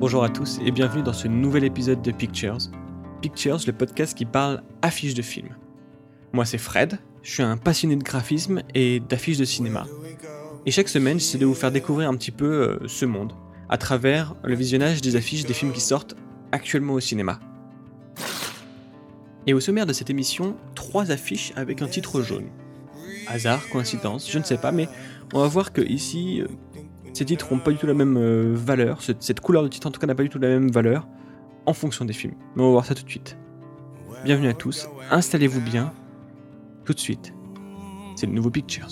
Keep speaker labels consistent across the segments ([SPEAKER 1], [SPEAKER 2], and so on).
[SPEAKER 1] Bonjour à tous et bienvenue dans ce nouvel épisode de Pictures. Pictures, le podcast qui parle affiches de films. Moi c'est Fred, je suis un passionné de graphisme et d'affiches de cinéma. Et chaque semaine, j'essaie de vous faire découvrir un petit peu euh, ce monde à travers le visionnage des affiches des films qui sortent actuellement au cinéma. Et au sommaire de cette émission, trois affiches avec un titre jaune. Hasard, coïncidence, je ne sais pas, mais on va voir que ici, euh, ces titres n'ont pas du tout la même euh, valeur, cette couleur de titre en tout cas n'a pas du tout la même valeur en fonction des films. Mais on va voir ça tout de suite. Bienvenue à tous, installez-vous bien. Tout de suite, c'est le nouveau Pictures.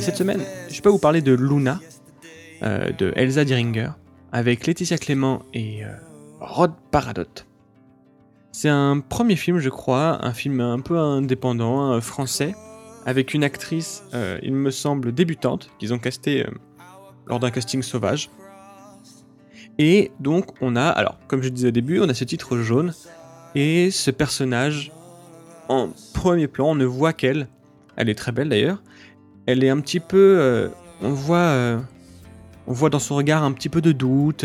[SPEAKER 1] Cette semaine, je pas vous parler de Luna, euh, de Elsa Diringer, avec Laetitia Clément et euh, Rod Paradot. C'est un premier film, je crois, un film un peu indépendant, euh, français, avec une actrice, il me semble, débutante, qu'ils ont casté lors d'un casting sauvage. Et donc, on a, alors, comme je disais au début, on a ce titre jaune, et ce personnage, en premier plan, on ne voit qu'elle, elle est très belle d'ailleurs, elle est un petit peu, euh, on voit, euh, on voit dans son regard un petit peu de doute.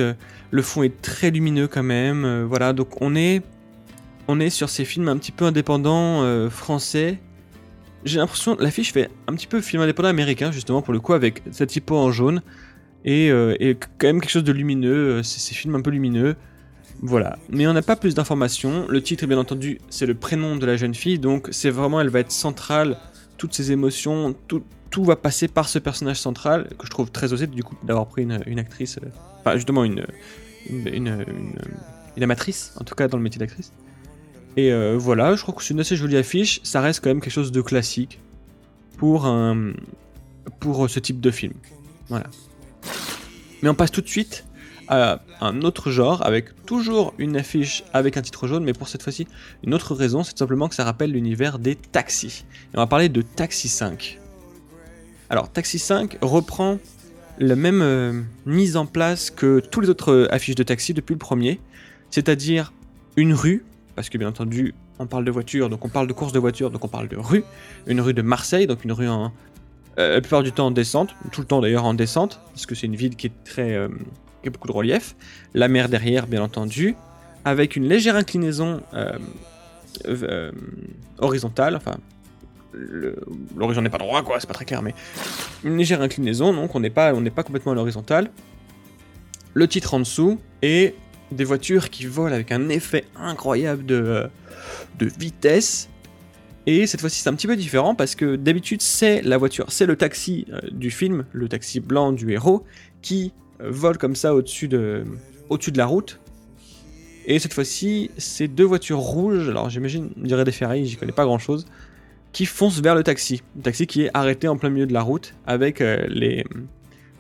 [SPEAKER 1] Le fond est très lumineux quand même. Euh, voilà, donc on est, on est sur ces films un petit peu indépendants français. J'ai l'impression, l'affiche fait un petit peu film indépendant américain justement pour le coup avec cette typo en jaune et, et quand même quelque chose de lumineux. C'est ces films un peu lumineux. Voilà, mais on n'a pas plus d'informations. Le titre, bien entendu, c'est le prénom de la jeune fille, donc c'est vraiment, elle va être centrale. Toutes ses émotions, tout, tout va passer par ce personnage central que je trouve très osé du coup d'avoir pris une, actrice, euh, enfin justement une une, une, amatrice en tout cas dans le métier d'actrice. Et euh, voilà, je crois que c'est une assez jolie affiche. Ça reste quand même quelque chose de classique pour un pour ce type de film. Voilà. Mais on passe tout de suite un autre genre avec toujours une affiche avec un titre jaune, mais pour cette fois-ci une autre raison, c'est simplement que ça rappelle l'univers des taxis. Et on va parler de Taxi 5. Alors, Taxi 5 reprend la même euh, mise en place que tous les autres euh, affiches de taxi depuis le premier, c'est-à-dire une rue, parce que bien entendu, on parle de voiture, donc on parle de course de voiture, donc on parle de rue, une rue de Marseille, donc une rue en, euh, la plupart du temps en descente, tout le temps d'ailleurs en descente, parce que c'est une ville qui est très, beaucoup de relief, la mer derrière, bien entendu, avec une légère inclinaison horizontale, enfin l'horizon n'est pas droit, quoi, c'est pas très clair, mais une légère inclinaison, donc on n'est pas, on pas complètement à l'horizontale. Le titre en dessous et des voitures qui volent avec un effet incroyable de, de vitesse. Et cette fois-ci, c'est un petit peu différent parce que d'habitude, c'est la voiture, c'est le taxi euh, du film, le taxi blanc du héros, qui euh, vole comme ça au-dessus de, au-dessus de la route. Et cette fois-ci, c'est deux voitures rouges. Alors j'imagine, on dirait des ferrailles, j'y connais pas grand-chose qui fonce vers le taxi. Le taxi qui est arrêté en plein milieu de la route avec euh, les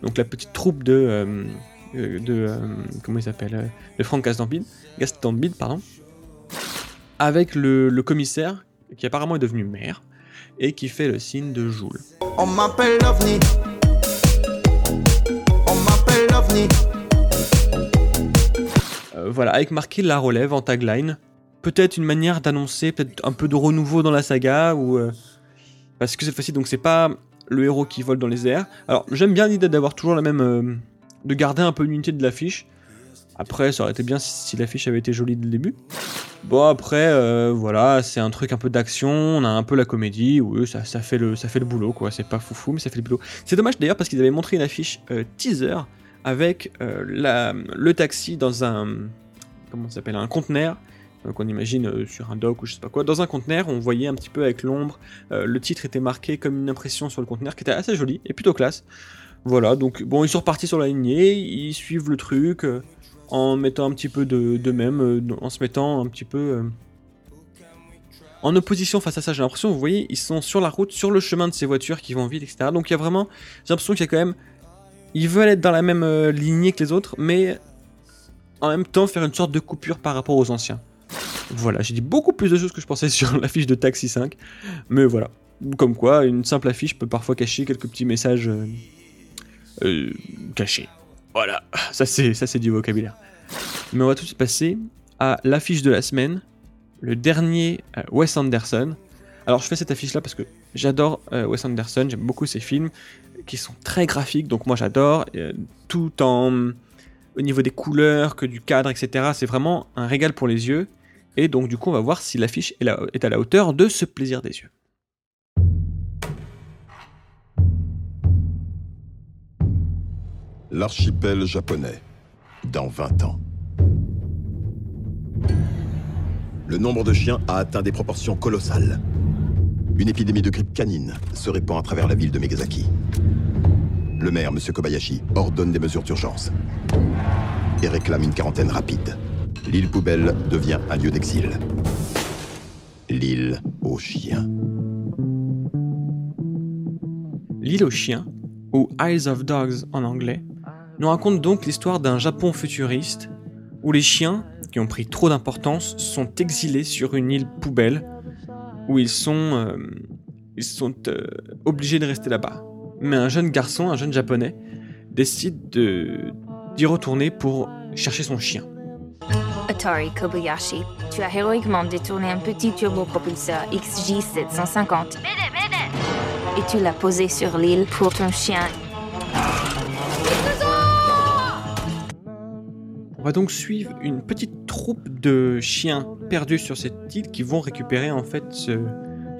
[SPEAKER 1] donc la petite troupe de euh, euh, de comment il s'appelle de Franck Gastambide, Gastambide pardon, avec le, commissaire qui apparemment est devenu maire et qui fait le signe de Joule. On m'appelle l'OVNI. L'OVNI. voilà, avec marqué la relève en tagline peut-être une manière d'annoncer peut-être un peu de renouveau dans la saga euh, parce que cette fois-ci donc c'est pas le héros qui vole dans les airs. Alors j'aime bien l'idée d'avoir toujours la même euh, de garder un peu l'unité de l'affiche. Après ça aurait été bien si, l'affiche avait été jolie dès le début. Bon après euh, voilà c'est un truc un peu d'action, on a un peu la comédie, oui ça, ça, fait le ça fait le boulot quoi. C'est pas foufou mais ça fait le boulot. C'est dommage d'ailleurs parce qu'ils avaient montré une affiche teaser avec la, le taxi dans un comment s'appelle un conteneur qu'on imagine euh, sur un dock ou je sais pas quoi. Dans un conteneur, on voyait un petit peu avec l'ombre, euh, le titre était marqué comme une impression sur le conteneur qui était assez joli et plutôt classe. Voilà, donc bon, ils sont repartis sur la lignée, ils suivent le truc euh, en mettant un petit peu de, de même, en se mettant un petit peu en opposition face à ça. J'ai l'impression, vous voyez, ils sont sur la route, sur le chemin de ces voitures qui vont vite, etc. Donc il y a vraiment, j'ai l'impression qu'il y a quand même, ils veulent être dans la même lignée que les autres, mais en même temps faire une sorte de coupure par rapport aux anciens. Voilà, j'ai dit beaucoup plus de choses que je pensais sur la fiche de Taxi 5. Mais voilà. Comme quoi, une simple affiche peut parfois cacher quelques petits messages euh, euh, cachés. Voilà, ça c'est ça c'est du vocabulaire. Mais on va tout de suite passer à l'affiche de la semaine, le dernier euh, Wes Anderson. Alors je fais cette affiche là parce que j'adore euh, Wes Anderson, j'aime beaucoup ses films qui sont très graphiques, donc moi j'adore, euh, tout en au niveau des couleurs, que du cadre, etc. C'est vraiment un régal pour les yeux. Et donc du coup on va voir si l'affiche est, à la hauteur de ce plaisir des yeux.
[SPEAKER 2] L'archipel japonais, dans 20 ans. Le nombre de chiens a atteint des proportions colossales. Une épidémie de grippe canine se répand à travers la ville de Megazaki. Le maire, M. Kobayashi, ordonne des mesures d'urgence et réclame une quarantaine rapide. L'île poubelle devient un lieu d'exil. L'île aux chiens.
[SPEAKER 1] L'île aux chiens, ou Isles of Dogs en anglais, nous raconte donc l'histoire d'un Japon futuriste où les chiens, qui ont pris trop d'importance, sont exilés sur une île poubelle où ils sont, euh, ils sont euh, obligés de rester là-bas. Mais un jeune garçon, un jeune japonais, décide de- d'y retourner pour chercher son chien.
[SPEAKER 3] Atari Kobayashi, tu as héroïquement détourné un petit turbopropulseur XJ750 et tu l'as posé sur l'île pour ton chien.
[SPEAKER 1] On va donc suivre une petite troupe de chiens perdus sur cette île qui vont récupérer en fait ce,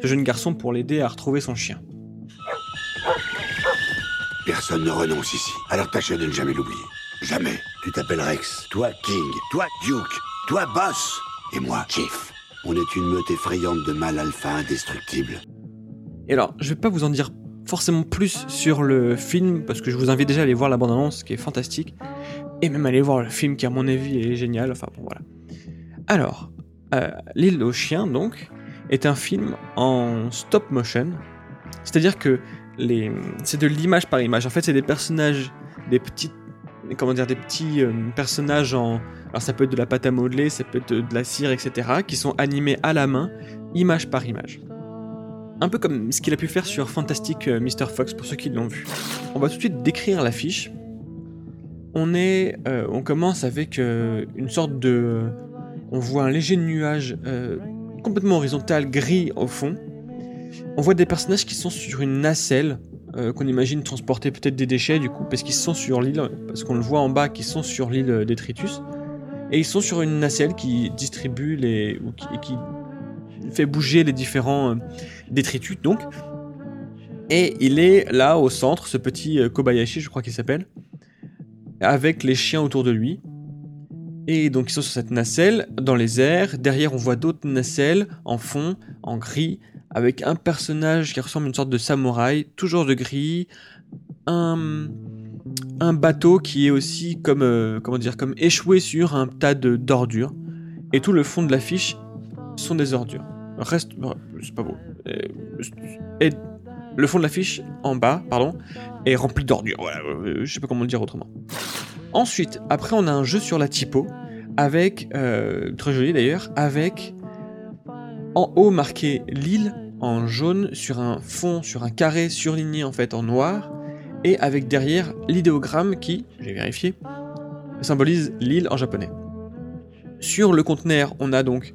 [SPEAKER 1] ce jeune garçon pour l'aider à retrouver son chien.
[SPEAKER 4] Personne ne renonce ici. Alors tâchez de ne jamais l'oublier. Jamais. Tu t'appelles Rex, toi King, toi Duke, toi Boss, et moi Chief. On est une meute effrayante de mâles alpha indestructibles.
[SPEAKER 1] Et alors, je vais pas vous en dire forcément plus sur le film parce que je vous invite déjà à aller voir la bande-annonce qui est fantastique et même aller voir le film qui à mon avis est génial. Enfin bon voilà. Alors, euh, L'île aux chiens donc est un film en stop motion, c'est-à-dire que c'est de l'image par image. En fait, c'est des personnages, des petits comment dire, des petits euh, personnages en alors ça peut être de la pâte à modeler, ça peut être de la cire, etc. qui sont animés à la main, image par image. Un peu comme ce qu'il a pu faire sur Fantastic euh, Mr. Fox pour ceux qui l'ont vu. On va tout de suite décrire l'affiche. On est, on commence avec une sorte de, on voit un léger nuage euh, complètement horizontal gris au fond. On voit des personnages qui sont sur une nacelle euh, qu'on imagine transporter peut-être des déchets du coup parce qu'ils sont sur l'île, parce qu'on le voit en bas qu'ils sont sur l'île Détritus et ils sont sur une nacelle qui distribue les qui, fait bouger les différents euh, détritus donc. Et il est là au centre, ce petit Kobayashi, je crois qu'il s'appelle, avec les chiens autour de lui. Et donc ils sont sur cette nacelle dans les airs. Derrière, on voit d'autres nacelles en fond, en gris, avec un personnage qui ressemble à une sorte de samouraï, toujours de gris. Un, un bateau qui est aussi comme euh, comment dire comme échoué sur un tas de d'ordures. Et tout le fond de l'affiche sont des ordures. Reste, c'est pas beau. Et, et le fond de l'affiche en bas, pardon, est rempli d'ordures. Voilà, euh, je sais pas comment le dire autrement. Ensuite, après, on a un jeu sur la typo avec euh, très joli d'ailleurs, avec en haut marqué l'île en jaune sur un fond, sur un carré surligné en fait en noir, et avec derrière l'idéogramme qui, j'ai vérifié, symbolise l'île en japonais. Sur le conteneur, on a donc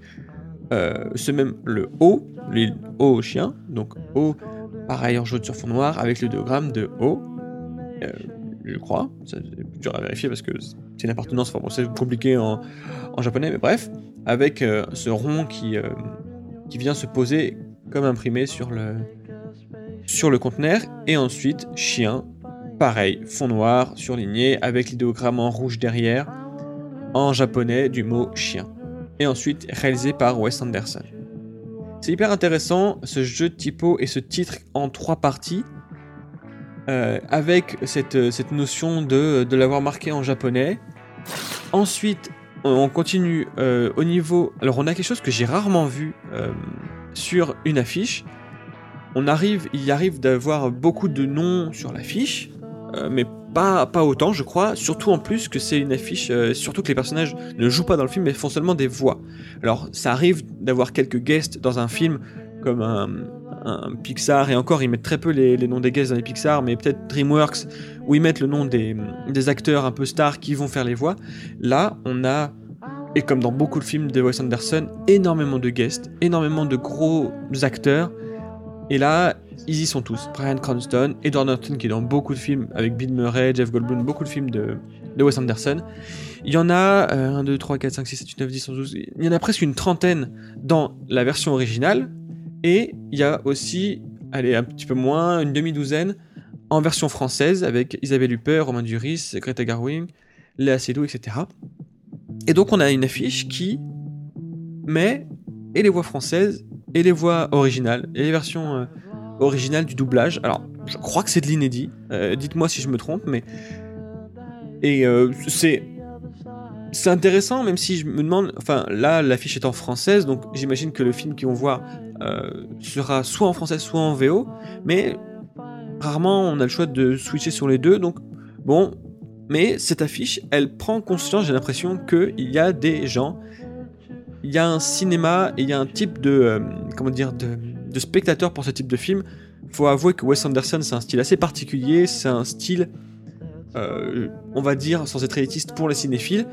[SPEAKER 1] euh, ce même le O, l'île O au chien, donc O pareil en jaune sur fond noir avec l'idéogramme de O, euh, je crois, c'est dur à vérifier parce que c'est une appartenance, enfin bon, c'est compliqué en, en japonais, mais bref, avec euh, ce rond qui, euh, qui vient se poser comme imprimé sur le, sur le conteneur, et ensuite chien, pareil, fond noir, surligné, avec l'idéogramme en rouge derrière, en japonais du mot chien. Et ensuite réalisé par Wes Anderson. C'est hyper intéressant ce jeu de typo et ce titre en trois parties, euh, avec cette, cette notion de, de l'avoir marqué en japonais. Ensuite, on continue euh, au niveau. Alors, on a quelque chose que j'ai rarement vu euh, sur une affiche. On arrive, il arrive d'avoir beaucoup de noms sur l'affiche, euh, mais pas, pas autant, je crois. Surtout en plus que c'est une affiche, euh, surtout que les personnages ne jouent pas dans le film, mais font seulement des voix. Alors, ça arrive d'avoir quelques guests dans un film, comme un, un Pixar, et encore, ils mettent très peu les, les noms des guests dans les Pixar, mais peut-être DreamWorks, où ils mettent le nom des, des acteurs un peu stars qui vont faire les voix. Là, on a, et comme dans beaucoup de films de Wes Anderson, énormément de guests, énormément de gros acteurs. Et là, ils y sont tous. Brian Cranston, Edward Norton qui est dans beaucoup de films avec Bill Murray, Jeff Goldblum, beaucoup de films de, de Wes Anderson. Il y en a 1, 2, 3, 4, 5, 6, 7, 8, 9, 10, 11, 12. Il y en a presque une trentaine dans la version originale. Et il y a aussi, allez, un petit peu moins, une demi-douzaine en version française avec Isabelle Huppert, Romain Duris, Greta Garwin, Léa Seydoux, etc. Et donc on a une affiche qui met et les voix françaises et les voix originales et les versions euh, originales du doublage. Alors je crois que c'est de l'inédit. Euh, Dites-moi si je me trompe, mais et euh, c'est c'est intéressant, même si je me demande. Enfin, là, l'affiche est en française, donc j'imagine que le film voir euh, sera soit en français, soit en VO. Mais rarement, on a le choix de switcher sur les deux. Donc, bon. Mais cette affiche, elle prend conscience, j'ai l'impression, qu'il y a des gens. Il y a un cinéma et il y a un type de. euh, comment dire de, de spectateur pour ce type de film. Faut avouer que Wes Anderson, c'est un style assez particulier. C'est un style. euh, on va dire, sans être élitiste, pour les cinéphiles.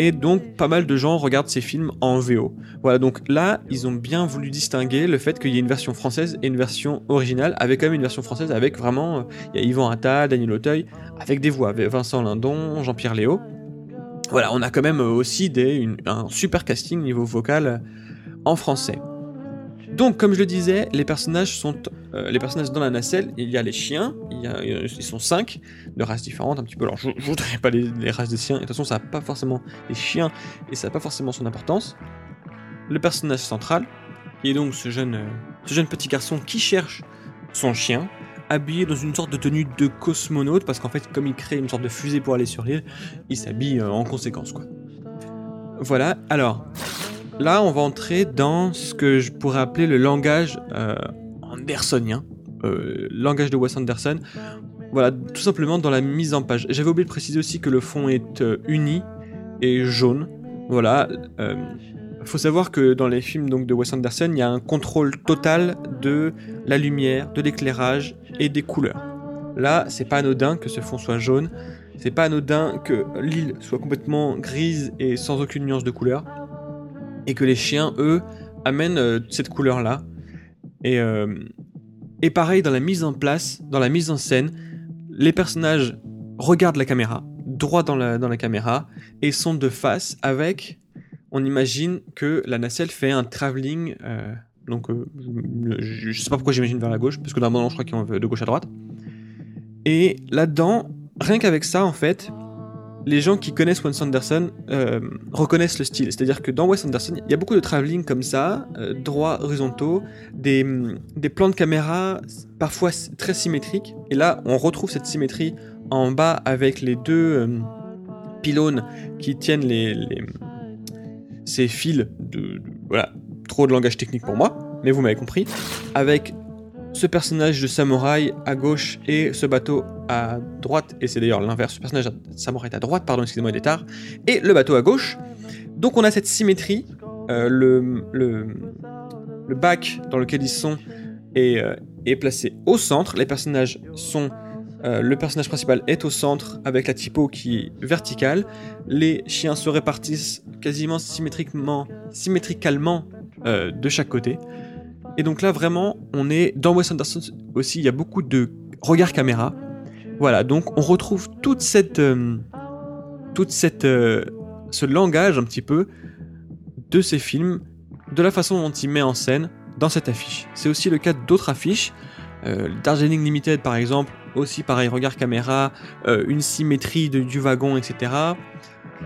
[SPEAKER 1] Et donc, pas mal de gens regardent ces films en VO. Voilà, donc là, ils ont bien voulu distinguer le fait qu'il y ait une version française et une version originale, avec quand même une version française avec vraiment. euh, Il y a Yvan Attal, Daniel Auteuil, avec des voix, avec Vincent Lindon, Jean-Pierre Léo. Voilà, on a quand même euh, aussi un super casting niveau vocal euh, en français. Donc, comme je le disais, les personnages sont euh, les personnages dans la nacelle. Il y a les chiens, il y a, euh, ils sont cinq de races différentes un petit peu. Alors, je, je voudrais pas les, races des chiens. De toute façon, ça n'a pas forcément les chiens et ça n'a pas forcément son importance. Le personnage central, qui est donc ce jeune, euh, ce jeune petit garçon qui cherche son chien, habillé dans une sorte de tenue de cosmonaute, parce qu'en fait, comme il crée une sorte de fusée pour aller sur l'île, il s'habille en conséquence, quoi. Voilà, alors, là, on va entrer dans ce que je pourrais appeler le langage euh, andersonien, euh, langage de Wes Anderson. Voilà, tout simplement dans la mise en page. J'avais oublié de préciser aussi que le fond est euh, uni et jaune. Voilà. euh, faut savoir que dans les films donc, de Wes Anderson, il y a un contrôle total de la lumière, de l'éclairage et des couleurs. Là, c'est pas anodin que ce fond soit jaune. C'est pas anodin que l'île soit complètement grise et sans aucune nuance de couleur. Et que les chiens, eux, amènent euh, cette couleur-là. Et, euh, et pareil, dans la mise en place, dans la mise en scène, les personnages regardent la caméra, droit dans la, dans la caméra, et sont de face avec. On imagine que la nacelle fait un travelling. euh, donc, je, je sais pas pourquoi j'imagine vers la gauche, parce que normalement, je crois qu'ils vont de gauche à droite. Et là-dedans, rien qu'avec ça, en fait, les gens qui connaissent Wes Anderson euh, reconnaissent le style. C'est-à-dire que dans Wes Anderson, il y a beaucoup de travelling comme ça, euh, droits horizontaux, des, hum, des plans de caméra parfois très symétriques. Et là, on retrouve cette symétrie en bas avec les deux euh, pylônes qui tiennent les, ces fils de, Voilà, trop de langage technique pour moi, mais vous m'avez compris. Ce personnage de samouraï à gauche et ce bateau à droite, et c'est d'ailleurs l'inverse, ce personnage de samouraï est à droite, pardon, excusez-moi, il est tard, et le bateau à gauche. Donc on a cette symétrie, euh, le, bac dans lequel ils sont est, euh, placé au centre, les personnages sont... euh, le personnage principal est au centre avec la typo qui est verticale. Les chiens se répartissent quasiment symétriquement, symétricalement de chaque côté. Et donc là, vraiment, on est dans Wes Anderson aussi. Il y a beaucoup de regard caméra. Voilà, donc on retrouve toute cette, euh, toute cette, euh, ce langage un petit peu de ces films, de la façon dont il met en scène dans cette affiche. C'est aussi le cas d'autres affiches. Euh, Darjeeling Limited, par exemple, aussi pareil, regard caméra, euh, une symétrie du wagon, etc.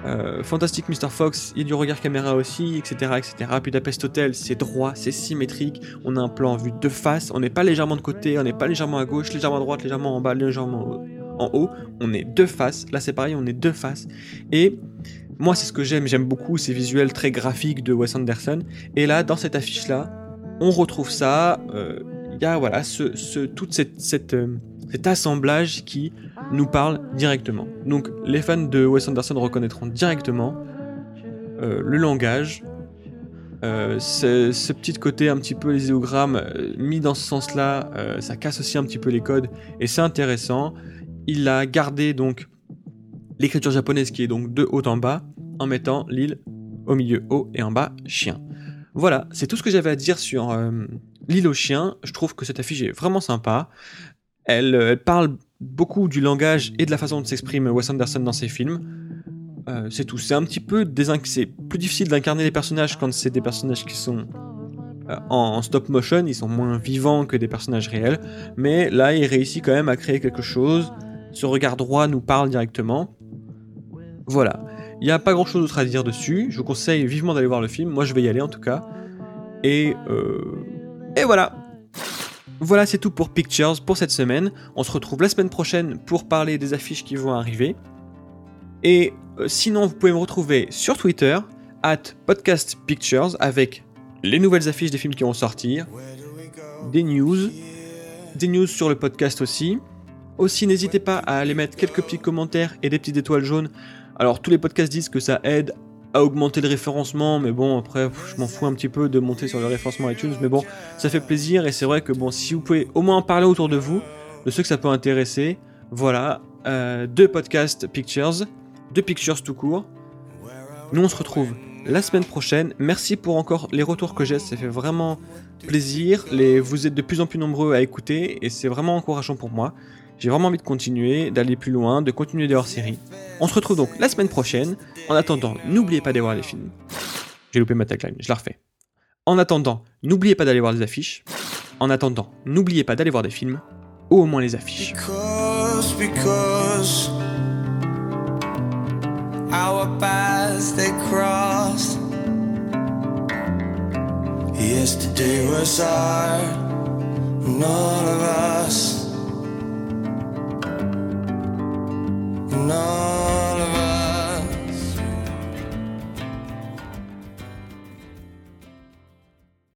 [SPEAKER 1] Euh, Fantastic Mr. Fox, il y a du regard caméra aussi, etc. etc. Budapest Hotel, c'est droit, c'est symétrique, on a un plan en vue de face, on n'est pas légèrement de côté, on n'est pas légèrement à gauche, légèrement à droite, légèrement en bas, légèrement en haut, on est de face, là c'est pareil, on est de face. Et moi c'est ce que j'aime, j'aime beaucoup ces visuels très graphiques de Wes Anderson, et là dans cette affiche-là, on retrouve ça, euh, il y a voilà, ce, cette, euh, cet assemblage qui nous parle directement. Donc les fans de Wes Anderson reconnaîtront directement euh, le langage Euh, ce, petit côté un petit peu les euh, mis dans ce sens-là, ça casse aussi un petit peu les codes et c'est intéressant. Il a gardé donc l'écriture japonaise qui est donc de haut en bas en mettant l'île au milieu haut et en bas chien. Voilà, c'est tout ce que j'avais à dire sur l'île aux chiens. Je trouve que cette affiche est vraiment sympa. Elle parle beaucoup du langage et de la façon dont s'exprime Wes Anderson dans ses films. Euh, c'est tout. C'est un petit peu c'est plus difficile d'incarner les personnages quand c'est des personnages qui sont euh, en, en stop motion. Ils sont moins vivants que des personnages réels. Mais là, il réussit quand même à créer quelque chose. Ce regard droit nous parle directement. Voilà. Il n'y a pas grand chose d'autre à dire dessus. Je vous conseille vivement d'aller voir le film. Moi, je vais y aller en tout cas. Et, euh... et voilà. Voilà, c'est tout pour Pictures pour cette semaine. On se retrouve la semaine prochaine pour parler des affiches qui vont arriver. Et euh, sinon, vous pouvez me retrouver sur Twitter, at Podcast Pictures, avec les nouvelles affiches des films qui vont sortir, des news, des news sur le podcast aussi. Aussi, n'hésitez pas à aller mettre quelques petits commentaires et des petites étoiles jaunes. Alors, tous les podcasts disent que ça aide à augmenter le référencement, mais bon, après, je m'en fous un petit peu de monter sur le référencement iTunes, mais bon, ça fait plaisir et c'est vrai que bon, si vous pouvez au moins en parler autour de vous, de ceux que ça peut intéresser, voilà, euh, deux podcasts Pictures, deux Pictures tout court. Nous, on se retrouve la semaine prochaine. Merci pour encore les retours que j'ai, ça fait vraiment plaisir. Les, vous êtes de plus en plus nombreux à écouter et c'est vraiment encourageant pour moi. J'ai vraiment envie de continuer, d'aller plus loin, de continuer des hors-séries. On se retrouve donc la semaine prochaine. En attendant, n'oubliez pas d'aller voir les films. J'ai loupé ma tagline, je la refais. En attendant, n'oubliez pas d'aller voir les affiches. En attendant, n'oubliez pas d'aller voir des films, ou au moins les affiches.
[SPEAKER 5] Because, because our paths they crossed. Yesterday was hard, none of us, know.